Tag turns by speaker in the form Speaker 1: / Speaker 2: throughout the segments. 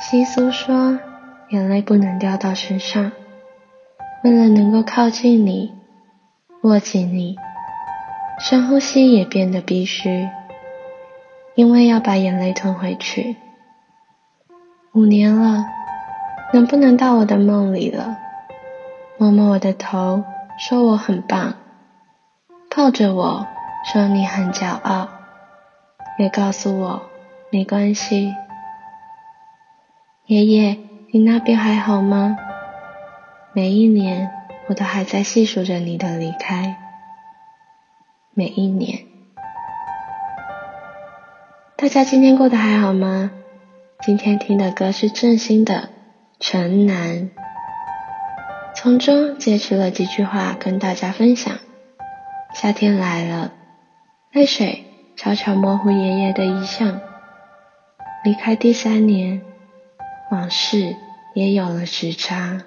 Speaker 1: 西苏说，眼泪不能掉到身上。为了能够靠近你，握紧你，深呼吸也变得必须，因为要把眼泪吞回去。五年了，能不能到我的梦里了？摸摸我的头，说我很棒，抱着我说你很骄傲，也告诉我没关系。爷爷，你那边还好吗？每一年，我都还在细数着你的离开。每一年，大家今天过得还好吗？今天听的歌是郑兴的《城南》，从中截取了几句话跟大家分享。夏天来了，泪水悄悄模糊爷爷的遗像。离开第三年。往事也有了时差。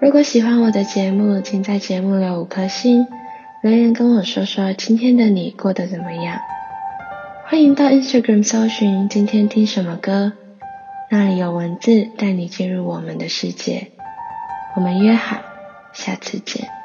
Speaker 1: 如果喜欢我的节目，请在节目留五颗星，留言跟我说说今天的你过得怎么样。欢迎到 Instagram 搜寻今天听什么歌，那里有文字带你进入我们的世界。我们约好，下次见。